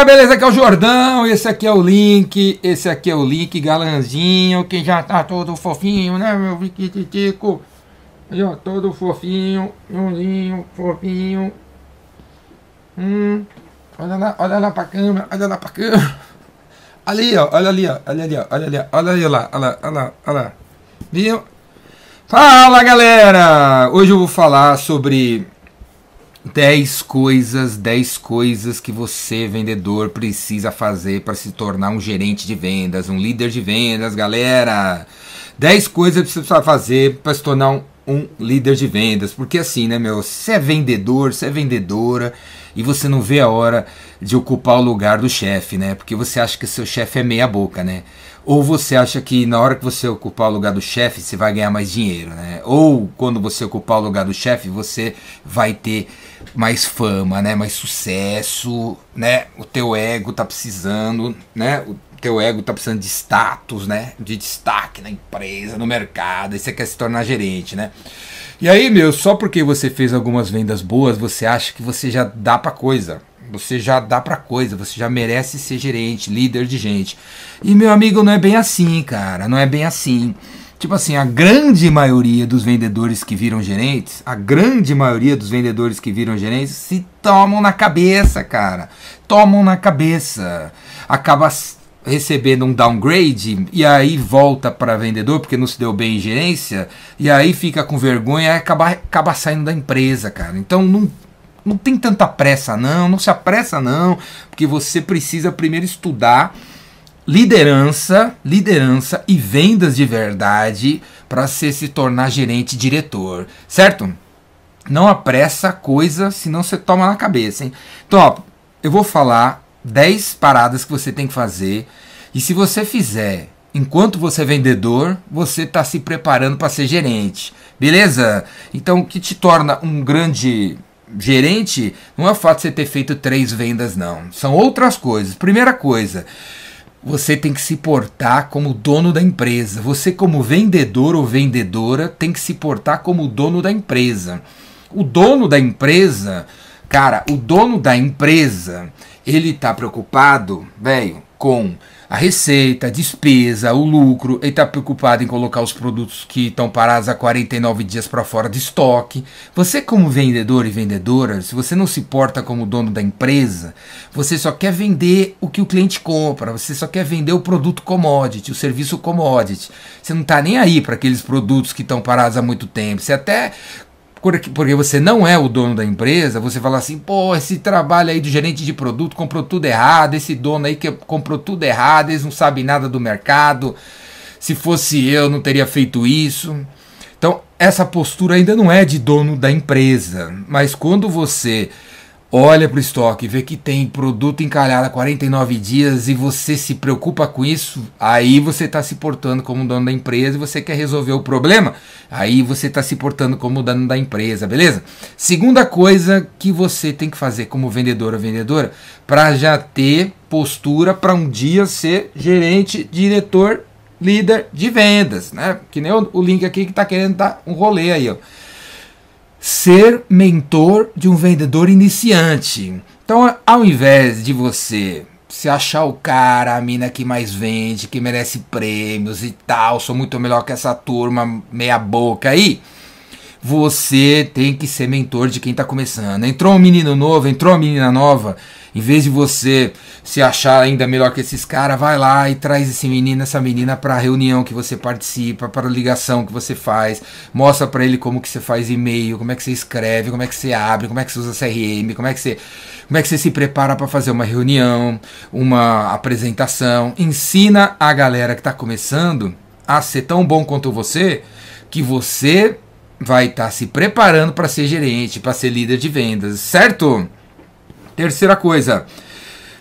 galera, beleza? Aqui é o Jordão, esse aqui é o Link, esse aqui é o Link galanzinho, que já tá todo fofinho, né, meu Viquititico? Aí, ó, todo fofinho, umzinho, fofinho. Hum, olha lá, olha lá pra câmera, olha lá pra câmera. Ali, ó, olha ali, ó, olha ali, ó, olha ali, ó, olha ali, lá, olha lá, olha lá, olha lá. Viu? Fala, galera! Hoje eu vou falar sobre 10 coisas, 10 coisas que você, vendedor, precisa fazer para se tornar um gerente de vendas, um líder de vendas, galera. 10 coisas que você precisa fazer para se tornar um, um, líder de vendas. Porque assim, né, meu? Você é vendedor, você é vendedora e você não vê a hora de ocupar o lugar do chefe, né? Porque você acha que seu chefe é meia boca, né? Ou você acha que na hora que você ocupar o lugar do chefe, você vai ganhar mais dinheiro, né? Ou quando você ocupar o lugar do chefe, você vai ter mais fama, né? Mais sucesso, né? O teu ego tá precisando, né? O teu ego tá precisando de status, né? De destaque na empresa, no mercado, e você quer se tornar gerente, né? E aí, meu, só porque você fez algumas vendas boas, você acha que você já dá pra coisa. Você já dá pra coisa, você já merece ser gerente, líder de gente. E meu amigo, não é bem assim, cara, não é bem assim. Tipo assim, a grande maioria dos vendedores que viram gerentes, a grande maioria dos vendedores que viram gerentes se tomam na cabeça, cara. Tomam na cabeça. Acaba recebendo um downgrade e aí volta para vendedor porque não se deu bem em gerência e aí fica com vergonha e acaba, acaba saindo da empresa, cara. Então não, não tem tanta pressa não, não se apressa não, porque você precisa primeiro estudar liderança, liderança e vendas de verdade para você se tornar gerente diretor, certo? Não apressa a coisa, senão você toma na cabeça, hein? Então, ó, eu vou falar 10 paradas que você tem que fazer e se você fizer enquanto você é vendedor, você está se preparando para ser gerente, beleza? Então, o que te torna um grande gerente não é o fato de você ter feito três vendas, não. São outras coisas. Primeira coisa, você tem que se portar como dono da empresa. Você, como vendedor ou vendedora, tem que se portar como dono da empresa. O dono da empresa, cara, o dono da empresa, ele tá preocupado, velho, com a receita, a despesa, o lucro, ele está preocupado em colocar os produtos que estão parados há 49 dias para fora de estoque. Você, como vendedor e vendedora, se você não se porta como dono da empresa, você só quer vender o que o cliente compra, você só quer vender o produto commodity, o serviço commodity. Você não está nem aí para aqueles produtos que estão parados há muito tempo. Você até porque você não é o dono da empresa, você fala assim, pô, esse trabalho aí do gerente de produto comprou tudo errado, esse dono aí que comprou tudo errado, eles não sabem nada do mercado. Se fosse eu, não teria feito isso. Então, essa postura ainda não é de dono da empresa, mas quando você olha para o estoque, vê que tem produto encalhado há 49 dias e você se preocupa com isso, aí você está se portando como dono da empresa e você quer resolver o problema, aí você está se portando como dono da empresa, beleza? Segunda coisa que você tem que fazer como vendedor ou vendedora para já ter postura para um dia ser gerente, diretor, líder de vendas, né? Que nem o, link aqui que está querendo dar um rolê aí, ó ser mentor de um vendedor iniciante. Então, ao invés de você se achar o cara, a mina que mais vende, que merece prêmios e tal, sou muito melhor que essa turma meia boca aí, você tem que ser mentor de quem está começando. Entrou um menino novo, entrou uma menina nova, em vez de você se achar ainda melhor que esses caras, vai lá e traz esse menino, essa menina para a reunião que você participa, para a ligação que você faz, mostra para ele como que você faz e-mail, como é que você escreve, como é que você abre, como é que você usa CRM, como é que você, como é que você se prepara para fazer uma reunião, uma apresentação. Ensina a galera que está começando a ser tão bom quanto você, que você vai estar tá se preparando para ser gerente, para ser líder de vendas, certo? Terceira coisa,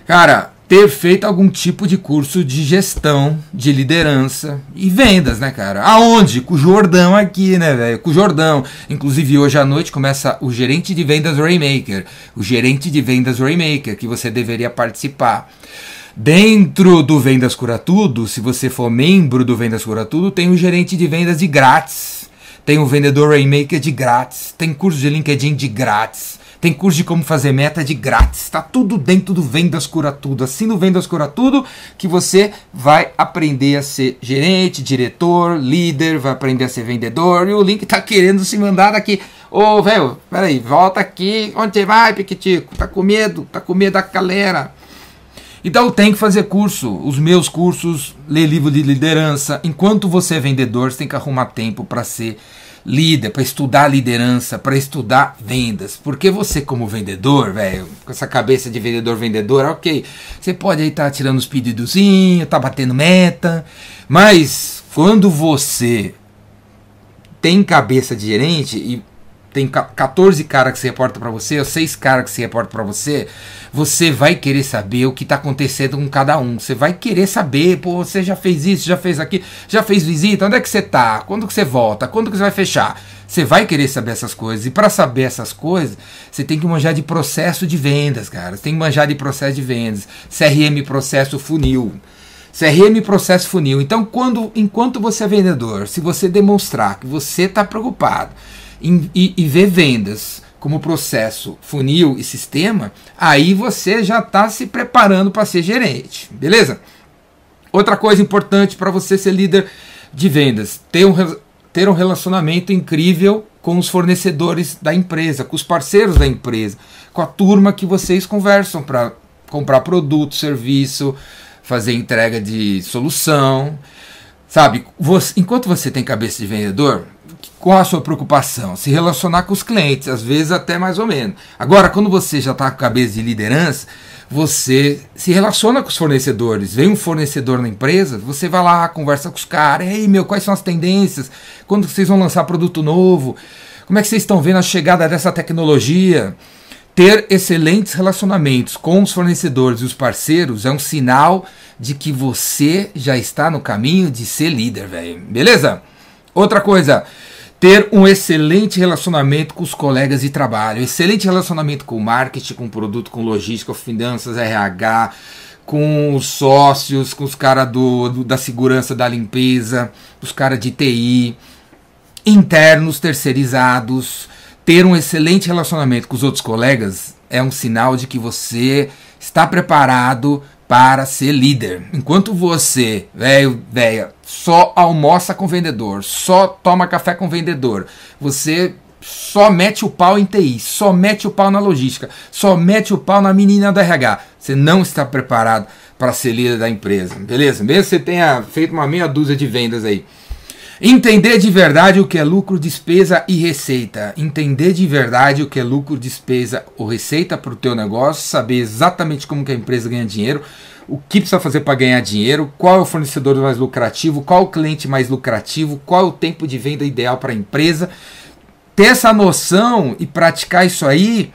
cara, ter feito algum tipo de curso de gestão, de liderança e vendas, né, cara? Aonde? Com o Jordão aqui, né, velho? Com o Jordão. Inclusive, hoje à noite começa o gerente de vendas Raymaker. O gerente de vendas Raymaker, que você deveria participar. Dentro do Vendas Cura Tudo, se você for membro do Vendas Cura Tudo, tem o gerente de vendas de grátis. Tem o vendedor Raymaker de grátis. Tem curso de LinkedIn de grátis Tem curso de como fazer meta de grátis. Está tudo dentro do Vendas Cura Tudo. Assim no Vendas Cura Tudo que você vai aprender a ser gerente, diretor, líder, vai aprender a ser vendedor. E o link tá querendo se mandar daqui. Ô, velho, peraí, volta aqui. Onde você vai, Piquitico? Tá com medo? Tá com medo da galera? Então tem que fazer curso, os meus cursos, ler livro de liderança. Enquanto você é vendedor, você tem que arrumar tempo para ser líder, para estudar liderança, para estudar vendas. Porque você, como vendedor, velho, com essa cabeça de vendedor, vendedor, ok. Você pode aí estar tá tirando os pedidozinhos, tá batendo meta, mas quando você tem cabeça de gerente e tem 14 caras que se reportam para você, ou 6 caras que se reportam para você, você vai querer saber o que está acontecendo com cada um. Você vai querer saber, pô, você já fez isso, já fez aquilo, já fez visita, onde é que você tá? Quando que você volta? Quando que você vai fechar? Você vai querer saber essas coisas. E para saber essas coisas, você tem que manjar de processo de vendas, cara. Você tem que manjar de processo de vendas. CRM processo funil. CRM processo funil. Então, quando, enquanto você é vendedor, se você demonstrar que você está preocupado e, e ver vendas como processo funil e sistema, aí você já está se preparando para ser gerente, beleza? Outra coisa importante para você ser líder de vendas, ter um, ter um relacionamento incrível com os fornecedores da empresa, com os parceiros da empresa, com a turma que vocês conversam para comprar produto, serviço, fazer entrega de solução. Sabe, você, enquanto você tem cabeça de vendedor, qual a sua preocupação? Se relacionar com os clientes, às vezes até mais ou menos. Agora, quando você já está com cabeça de liderança, você se relaciona com os fornecedores. Vem um fornecedor na empresa, você vai lá, conversa com os caras. Ei, meu, quais são as tendências? Quando vocês vão lançar produto novo? Como é que vocês estão vendo a chegada dessa tecnologia? Ter excelentes relacionamentos com os fornecedores e os parceiros é um sinal de que você já está no caminho de ser líder, velho. Beleza? Outra coisa, ter um excelente relacionamento com os colegas de trabalho, excelente relacionamento com o marketing, com o produto, com logística, finanças, RH, com os sócios, com os caras do, do, da segurança da limpeza, os caras de TI, internos, terceirizados. Ter um excelente relacionamento com os outros colegas é um sinal de que você está preparado para ser líder. Enquanto você, velho, velha, só almoça com vendedor, só toma café com vendedor, você só mete o pau em TI, só mete o pau na logística, só mete o pau na menina da RH. Você não está preparado para ser líder da empresa, beleza? Mesmo que você tenha feito uma meia dúzia de vendas aí. Entender de verdade o que é lucro, despesa e receita. Entender de verdade o que é lucro, despesa ou receita para o teu negócio, saber exatamente como que a empresa ganha dinheiro, o que precisa fazer para ganhar dinheiro, qual é o fornecedor mais lucrativo, qual é o cliente mais lucrativo, qual é o tempo de venda ideal para a empresa. Ter essa noção e praticar isso aí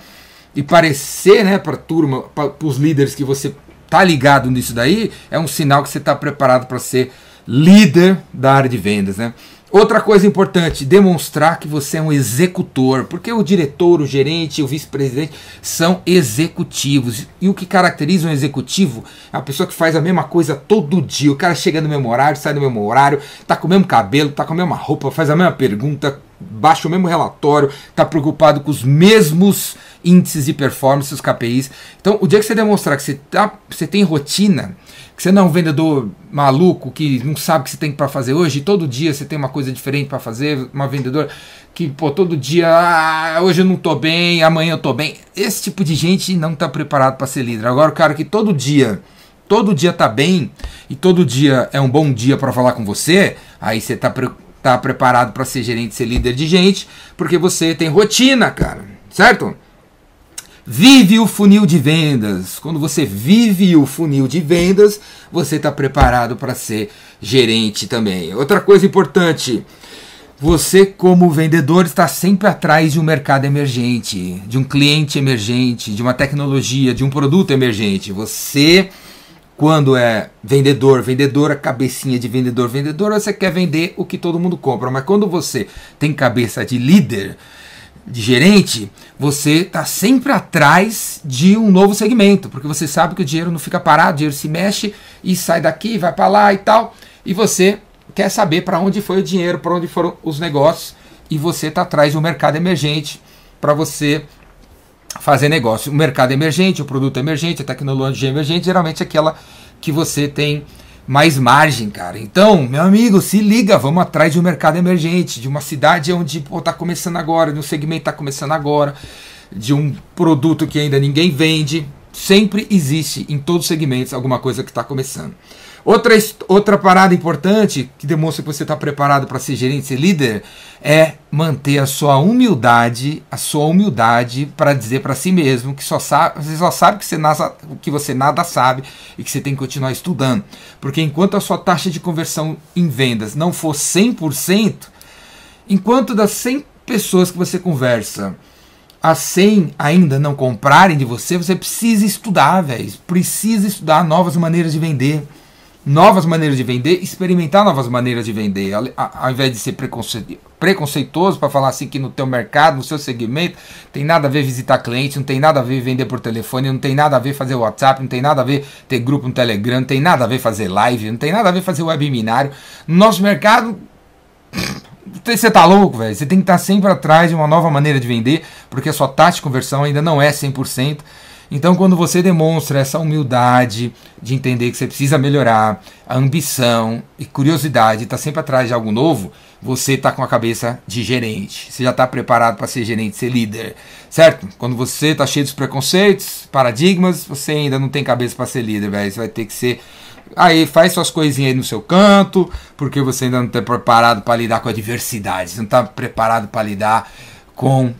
e parecer, né, para turma, para os líderes que você tá ligado nisso daí, é um sinal que você está preparado para ser líder da área de vendas, né? Outra coisa importante, demonstrar que você é um executor, porque o diretor, o gerente, o vice-presidente são executivos. E o que caracteriza um executivo é a pessoa que faz a mesma coisa todo dia. O cara chega no mesmo horário, sai no mesmo horário, tá com o mesmo cabelo, tá com a mesma roupa, faz a mesma pergunta, baixa o mesmo relatório, tá preocupado com os mesmos índices de performance, os KPIs. Então, o dia que você demonstrar que você, tá, você tem rotina, que você não é um vendedor maluco que não sabe o que você tem para fazer hoje, todo dia você tem uma coisa diferente para fazer, uma vendedora que, pô, todo dia, ah, hoje eu não tô bem, amanhã eu tô bem. Esse tipo de gente não tá preparado para ser líder. Agora, o cara que todo dia, todo dia tá bem e todo dia é um bom dia para falar com você, aí você tá, tá preparado para ser gerente, ser líder de gente, porque você tem rotina, cara, certo? Vive o funil de vendas. Quando você vive o funil de vendas, você está preparado para ser gerente também. Outra coisa importante. Você, como vendedor, está sempre atrás de um mercado emergente, de um cliente emergente, de uma tecnologia, de um produto emergente. Você, quando é vendedor, vendedora, cabecinha de vendedor, vendedora, você quer vender o que todo mundo compra. Mas quando você tem cabeça de líder, de gerente, você está sempre atrás de um novo segmento, porque você sabe que o dinheiro não fica parado, o dinheiro se mexe e sai daqui, vai para lá e tal, e você quer saber para onde foi o dinheiro, para onde foram os negócios, e você está atrás de um mercado emergente para você fazer negócio. O mercado emergente, o produto emergente, a tecnologia emergente, geralmente é aquela que você tem mais margem, cara. Então, meu amigo, se liga, vamos atrás de um mercado emergente, de uma cidade onde pô, tá começando agora, de um segmento tá começando agora, de um produto que ainda ninguém vende. Sempre existe em todos os segmentos alguma coisa que está começando. Outra, outra parada importante que demonstra que você está preparado para ser gerente, ser líder, é manter a sua humildade, a sua humildade para dizer para si mesmo que só sabe, você só sabe que você, nada, que você nada sabe e que você tem que continuar estudando. Porque enquanto a sua taxa de conversão em vendas não for 100%, enquanto das 100 pessoas que você conversa, as 100 ainda não comprarem de você, você precisa estudar, velho. Precisa estudar novas maneiras de vender novas maneiras de vender, experimentar novas maneiras de vender, ao, invés de ser preconce, preconceituoso para falar assim que no teu mercado, no seu segmento, tem nada a ver visitar cliente, não tem nada a ver vender por telefone, não tem nada a ver fazer WhatsApp, não tem nada a ver ter grupo no Telegram, não tem nada a ver fazer live, não tem nada a ver fazer webinário. No nosso mercado, você tá louco, velho. Você tem que estar sempre atrás de uma nova maneira de vender, porque a sua taxa de conversão ainda não é 100%. Então, quando você demonstra essa humildade de entender que você precisa melhorar, a ambição e curiosidade, está sempre atrás de algo novo, você está com a cabeça de gerente. Você já está preparado para ser gerente, ser líder, certo? Quando você está cheio de preconceitos, paradigmas, você ainda não tem cabeça para ser líder, velho. Você vai ter que ser. Aí faz suas coisinhas aí no seu canto, porque você ainda não está preparado para lidar com a diversidade, você não está preparado para lidar com um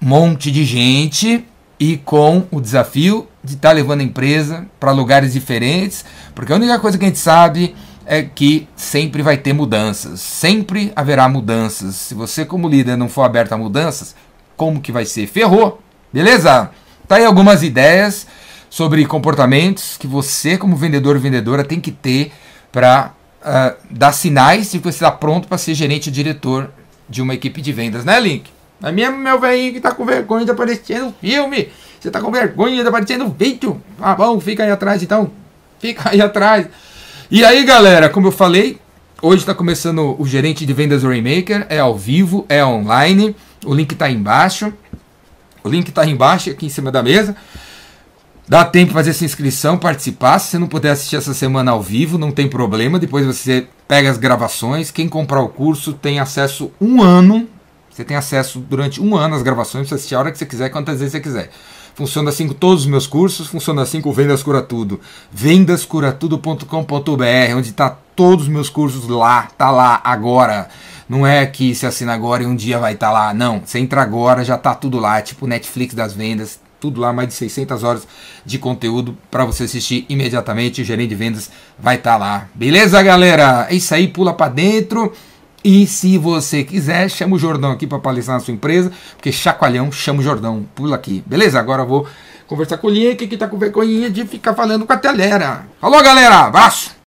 monte de gente e com o desafio de estar tá levando a empresa para lugares diferentes, porque a única coisa que a gente sabe é que sempre vai ter mudanças, sempre haverá mudanças. Se você como líder não for aberto a mudanças, como que vai ser? Ferrou, beleza? Tá aí algumas ideias sobre comportamentos que você como vendedor ou vendedora tem que ter para uh, ah, dar sinais de que você está pronto para ser gerente ou diretor de uma equipe de vendas, né, Link? É mesmo meu velhinho que tá com vergonha de aparecer no filme. Você tá com vergonha de aparecer no vídeo. Ah, bom, fica aí atrás então. Fica aí atrás. E aí, galera, como eu falei, hoje está começando o gerente de vendas Rainmaker. É ao vivo, é online. O link tá aí embaixo. O link tá aí embaixo, aqui em cima da mesa. Dá tempo de fazer sua inscrição, participar. Se você não puder assistir essa semana ao vivo, não tem problema. Depois você pega as gravações. Quem comprar o curso tem acesso um ano você tem acesso durante um ano às gravações, você assistir a hora que você quiser, quantas vezes você quiser. Funciona assim com todos os meus cursos, funciona assim com Vendas Cura Tudo. Vendascuratudo.com.br, onde está todos os meus cursos lá, tá lá agora. Não é que se assina agora e um dia vai estar tá lá. Não, você entra agora, já tá tudo lá, tipo Netflix das vendas, tudo lá, mais de 600 horas de conteúdo para você assistir imediatamente. O gerente de vendas vai estar tá lá. Beleza, galera? É isso aí, pula para dentro. E se você quiser, chama o Jordão aqui para palestrar na sua empresa, porque chacoalhão, chama o Jordão, pula aqui. Beleza? Agora eu vou conversar com o Link, que tá com vergonha de ficar falando com a telera. Falou, galera! Abraço!